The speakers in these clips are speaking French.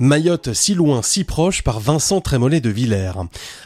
Mayotte si loin, si proche par Vincent Trémollet de Villers.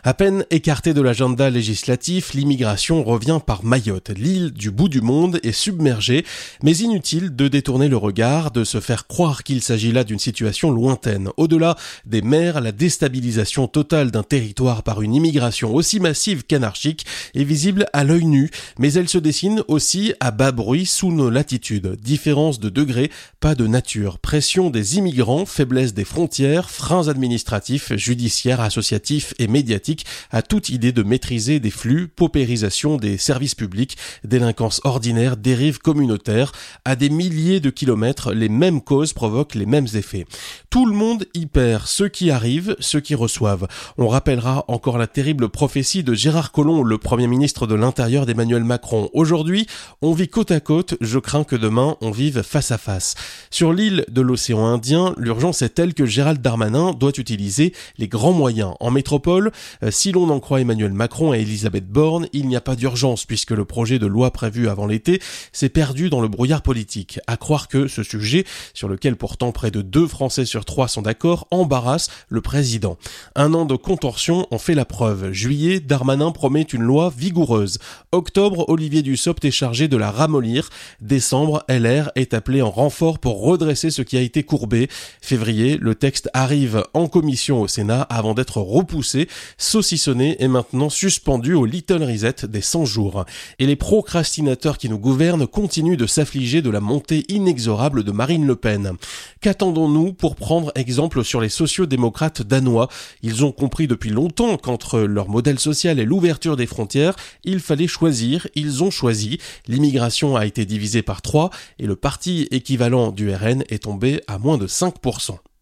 À peine écarté de l'agenda législatif, l'immigration revient par Mayotte. L'île du bout du monde est submergée, mais inutile de détourner le regard, de se faire croire qu'il s'agit là d'une situation lointaine. Au-delà des mers, la déstabilisation totale d'un territoire par une immigration aussi massive qu'anarchique est visible à l'œil nu, mais elle se dessine aussi à bas bruit sous nos latitudes. Différence de degré, pas de nature. Pression des immigrants, faiblesse des frontières freins administratifs, judiciaires, associatifs et médiatiques à toute idée de maîtriser des flux, paupérisation des services publics, délinquance ordinaire, dérive communautaire. À des milliers de kilomètres, les mêmes causes provoquent les mêmes effets. Tout le monde y perd, ceux qui arrivent, ceux qui reçoivent. On rappellera encore la terrible prophétie de Gérard Collomb, le premier ministre de l'Intérieur d'Emmanuel Macron. Aujourd'hui, on vit côte à côte, je crains que demain on vive face à face. Sur l'île de l'océan Indien, l'urgence est telle que Gérald Darmanin doit utiliser les grands moyens. En métropole, euh, si l'on en croit Emmanuel Macron et Elisabeth Borne, il n'y a pas d'urgence puisque le projet de loi prévu avant l'été s'est perdu dans le brouillard politique. À croire que ce sujet, sur lequel pourtant près de deux Français sur trois sont d'accord, embarrasse le président. Un an de contorsion en fait la preuve. Juillet, Darmanin promet une loi vigoureuse. Octobre, Olivier Dussopt est chargé de la ramollir. Décembre, LR est appelé en renfort pour redresser ce qui a été courbé. Février, le texte arrive en commission au Sénat avant d'être repoussé, saucissonné et maintenant suspendu au Little Reset des 100 jours. Et les procrastinateurs qui nous gouvernent continuent de s'affliger de la montée inexorable de Marine Le Pen. Qu'attendons-nous pour prendre exemple sur les sociaux-démocrates danois? Ils ont compris depuis longtemps qu'entre leur modèle social et l'ouverture des frontières, il fallait choisir, ils ont choisi. L'immigration a été divisée par trois et le parti équivalent du RN est tombé à moins de 5%.